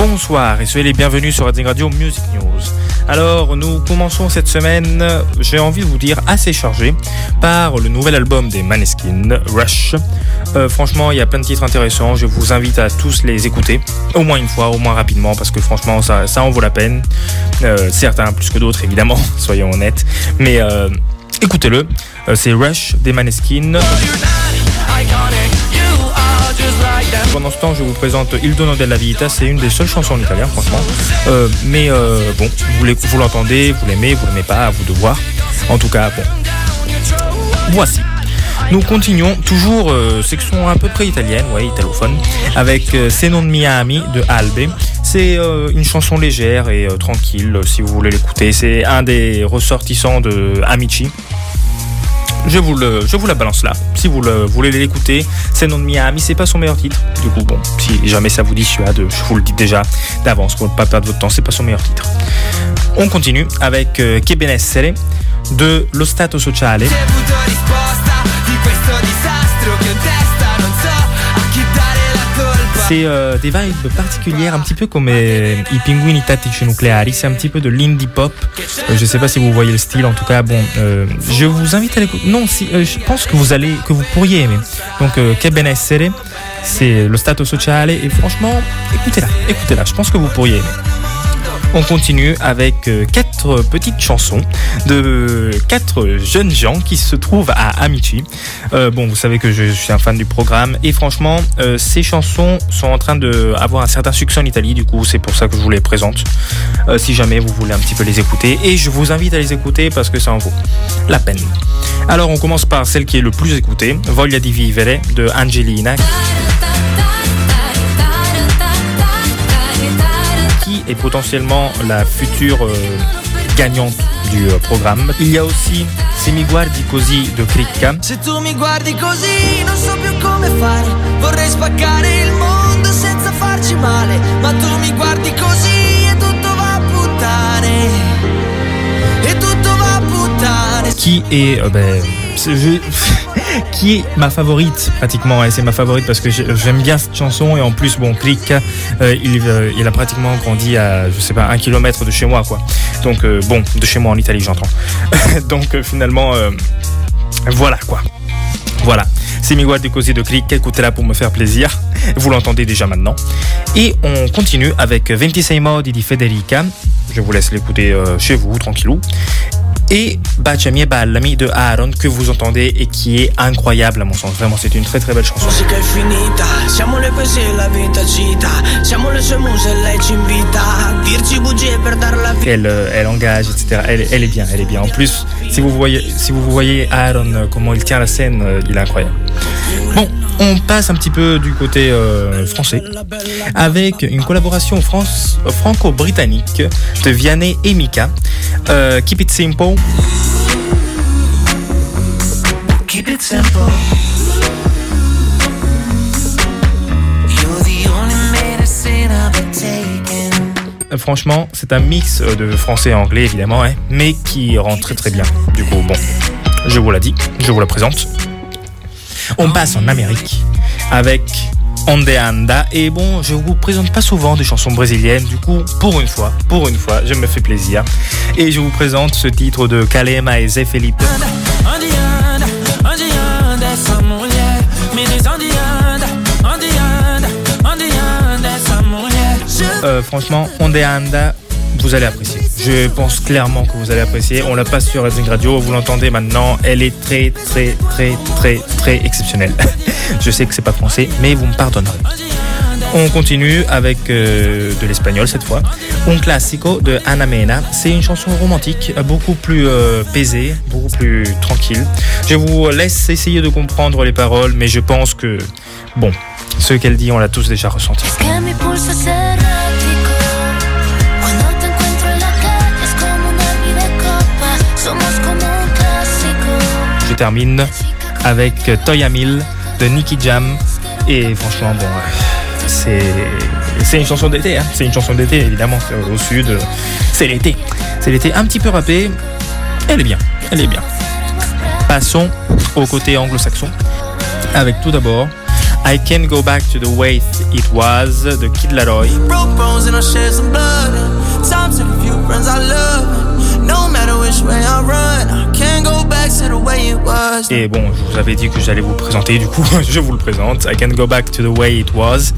Bonsoir et soyez les bienvenus sur Radio Radio Music News. Alors, nous commençons cette semaine, j'ai envie de vous dire, assez chargé par le nouvel album des Maneskin, Rush. Euh, franchement, il y a plein de titres intéressants, je vous invite à tous les écouter, au moins une fois, au moins rapidement, parce que franchement, ça, en vaut la peine. Euh, certains plus que d'autres, évidemment, soyons honnêtes. Mais euh, écoutez-le, c'est Rush des Maneskin. Je vous présente Il Dono della Vita. C'est une des seules chansons en italien, franchement. Euh, mais euh, bon, vous, l'entendez, vous l'aimez, vous l'aimez pas, à vous de voir. En tout cas, bon. Voici. Nous continuons toujours euh, section à peu près italienne, ouais, italophone, avec euh, Se non mi ami de Albe. C'est euh, une chanson légère et euh, tranquille euh, si vous voulez l'écouter. C'est un des ressortissants de Amici. Je vous, le, je vous la balance là. Si vous le, voulez l'écouter, c'est non de Miami, c'est pas son meilleur titre. Du coup, bon, si jamais ça vous dissuade, je vous le dis déjà d'avance pour ne pas perdre votre temps, c'est pas son meilleur titre. On continue avec euh, Che benessere de Lo Stato Sociale. Euh, des vibes particulières, un petit peu comme euh, I Pinguini Tattici Nucleari. C'est un petit peu de l'indie pop. Euh, je sais pas si vous voyez le style. En tout cas, bon, euh, je vous invite à l'écouter. Non, si, euh, je pense que vous allez, que vous pourriez aimer. Donc, Che benessere, c'est le stato sociale. Et franchement, écoutez-la, écoutez-la. Je pense que vous pourriez aimer. On continue avec euh, quatre petites chansons de quatre jeunes gens qui se trouvent à Amici. Euh, bon, vous savez que je, suis un fan du programme et franchement, euh, ces chansons sont en train de avoir un certain succès en Italie. Du coup, c'est pour ça que je vous les présente. Si jamais vous voulez un petit peu les écouter, et je vous invite à les écouter parce que ça en vaut la peine. Alors, on commence par celle qui est le plus écoutée, Voglia di vivere de Angelina, est potentiellement la future euh, gagnante du euh, programme. Il y a aussi Se mi guardi così de Cricca. se tu mi guardi così non so più come fare vorrei spaccare il mondo senza farci male ma tu mi guardi così e tutto va a puttane e tutto va a puttane qui est euh, ben, je- qui est ma favorite pratiquement et c'est ma favorite parce que j'ai- j'aime bien cette chanson et en plus bon Click euh, il, euh, il a pratiquement grandi à je sais pas un kilomètre de chez moi quoi. Donc euh, bon de chez moi en Italie j'entends. Donc euh, finalement voilà quoi. Voilà. C'est mi guardi così de Click écoutez-la pour me faire plaisir. Vous l'entendez déjà maintenant. Et on continue avec 26 modi di Federica. Je vous laisse l'écouter chez vous tranquillou et Baciami e Ballami de Aaron que vous entendez et qui est incroyable à mon sens. Vraiment, c'est une très très belle chanson. Elle, euh, elle engage, etc. Elle, elle est bien, elle est bien. En plus, si vous voyez, si vous voyez Aaron, euh, comment il tient la scène, euh, il est incroyable. Bon, on passe un petit peu du côté euh, français avec une collaboration France- euh, franco-britannique de Vianney et Mika. Euh, Keep It Simple. Keep it Franchement, c'est un mix de français et anglais évidemment, hein, mais qui rend très très bien. Du coup, bon, je vous la dis, je vous la présente. On passe en Amérique avec Onde Anda. Et bon, je vous présente pas souvent des chansons brésiliennes. Du coup, pour une fois, pour une fois, je me fais plaisir. Et je vous présente ce titre de Kalema et Zé Felipe. Euh, franchement, Onde Anda, vous allez apprécier. Je pense clairement que vous allez apprécier. On la passe sur Racing Radio, vous l'entendez maintenant. Elle est très, très, très, très, très exceptionnelle. Je sais que c'est pas français, mais vous me pardonnerez. On continue avec euh, de l'espagnol cette fois. Un classico de Ana Mena. C'est une chanson romantique, beaucoup plus euh, paisée, beaucoup plus tranquille. Je vous laisse essayer de comprendre les paroles, mais je pense que, bon, ce qu'elle dit, on l'a tous déjà ressenti. Termine avec Toya Mill de Nicky Jam. Et franchement, bon, euh, c'est une chanson d'été. hein. C'est une chanson d'été, évidemment. Au sud, c'est l'été. C'est l'été un petit peu râpé. Elle est bien. Elle est bien. Passons au côté anglo-saxon. Avec tout d'abord I Can't Go Back to the Way It Was de Kid Laroi. Et bon, je vous avais dit que j'allais vous présenter, du coup, je vous le présente. I Can't Go Back to the Way It Was.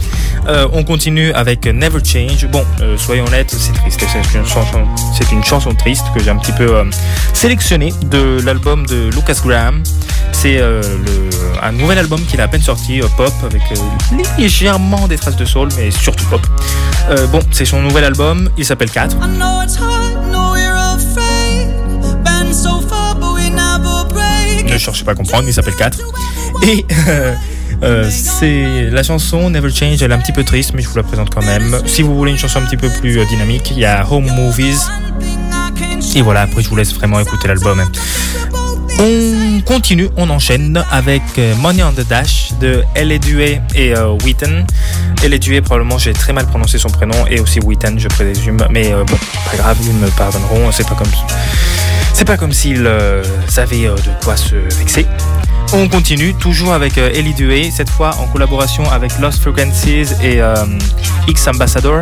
Euh, on continue avec Never Change. Bon, euh, soyons honnêtes, c'est triste. C'est une chanson, c'est une chanson triste que j'ai un petit peu euh, sélectionnée de l'album de Lucas Graham. C'est euh, le- un nouvel album qu'il a à peine sorti, euh, pop, avec euh, légèrement des traces de soul, mais surtout pop. Euh, bon, c'est son nouvel album, il s'appelle 4. I know it's hard, Ne cherchez pas à comprendre, il s'appelle 4. Et euh, euh, c'est la chanson Never Change, elle est un petit peu triste, mais je vous la présente quand même. Si vous voulez une chanson un petit peu plus euh, dynamique, il y a Home Movies. Et voilà, après je vous laisse vraiment écouter l'album. On continue, on enchaîne avec Money on the Dash de L.A. Duet et euh, Wheaton. L.A. Duet, probablement j'ai très mal prononcé son prénom, et aussi Wheaton, je présume. Mais euh, bon, pas grave, ils me pardonneront, c'est pas comme c'est pas comme s'ils euh, savaient euh, de quoi se vexer. On continue, toujours avec euh, Ellie Duet, cette fois en collaboration avec Lost Frequencies et euh, X Ambassador.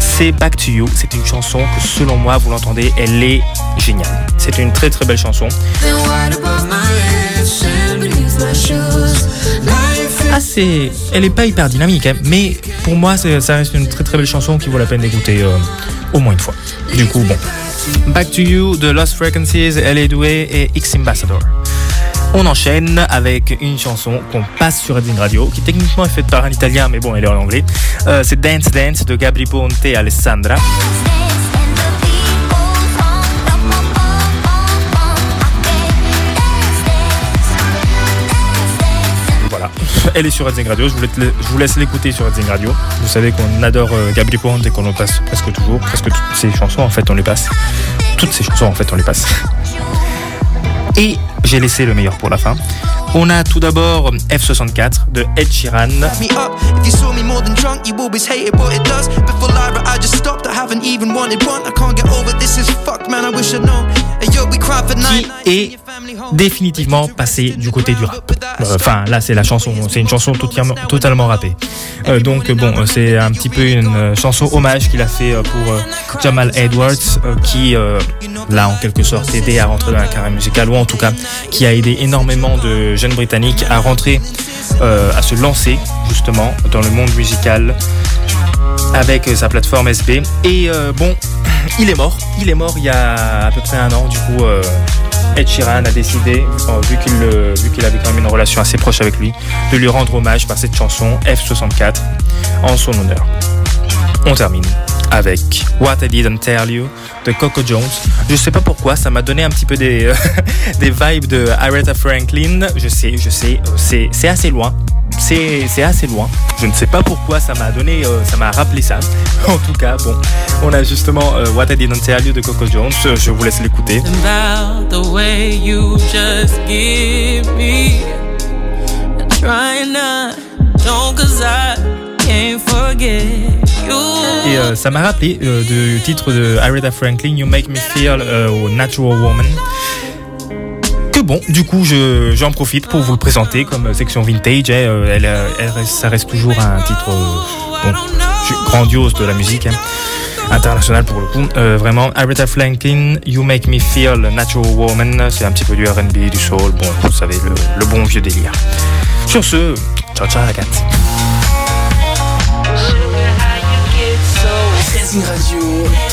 C'est Back to You, c'est une chanson que selon moi, vous l'entendez, elle est géniale. C'est une très très belle chanson. Assez, elle est pas hyper dynamique, hein, mais pour moi, ça reste une très très belle chanson qui vaut la peine d'écouter au moins une fois. Du coup, bon. Back to You de Lost Frequencies, L.A. Doué et X Ambassador. On enchaîne avec une chanson qu'on passe sur Redding Radio, qui techniquement est faite par un italien, mais bon, elle est en anglais. Euh, c'est Dance Dance de Gabri Ponte et Alessandra. Elle est sur Redding Radio, je vous, laisse, je vous laisse l'écouter sur Redding Radio. Vous savez qu'on adore euh, Gabri Ponte et qu'on en passe presque toujours, presque toutes ses chansons en fait on les passe. Toutes ces chansons en fait on les passe. Et j'ai laissé le meilleur pour la fin. On a tout d'abord F64 de Ed Sheeran. me up. If you saw me more than drunk, you always hated what it does. Before Lyra, I just stopped. I haven't even wanted one. I can't get over this is fuck, man. I wish I'd known. Hey, yo, we cried for nine nights. est. définitivement passé du côté du rap. Euh, Enfin, là, c'est la chanson, c'est une chanson totalement, rappée. Euh, donc, bon, euh, c'est un petit peu une chanson hommage qu'il a fait pour Jamal Edwards, qui l'a en quelque sorte aidé à rentrer dans la carrière musicale, ou en tout cas, qui a aidé énormément de jeunes britanniques à rentrer, à se lancer justement dans le monde musical avec sa plateforme SB. Et bon, il est mort. Il est mort il y a à peu près un an. Du coup, Ed Sheeran a décidé, vu qu'il avait quand même une relation assez proche avec lui, de lui rendre hommage par cette chanson F64 en son honneur. On termine avec What I Didn't Tell You de Coco Jones. Je sais pas pourquoi, ça m'a donné un petit peu des, des vibes de Aretha Franklin. Je sais, je sais, c'est assez loin. C'est c'est assez loin. Je ne sais pas pourquoi ça m'a donné, euh, ça m'a rappelé ça. En tout cas, bon, on a justement euh, What I Didn't Tell You de Coco Jones. Euh, Je vous laisse l'écouter. Et euh, ça m'a rappelé du titre de Aretha Franklin, You Make Me Feel au Natural Woman. Bon, du coup, je- j'en profite pour vous le présenter comme section vintage. hein, euh, elle, euh, elle ça reste toujours un titre euh, bon, grandiose de la musique. hein, internationale pour le coup. Euh, vraiment, Aretha Franklin, You Make Me Feel Natural Woman. C'est un petit peu du RB, du soul. Bon, vous savez, le, le bon vieux délire. Sur ce, ciao ciao la Radio.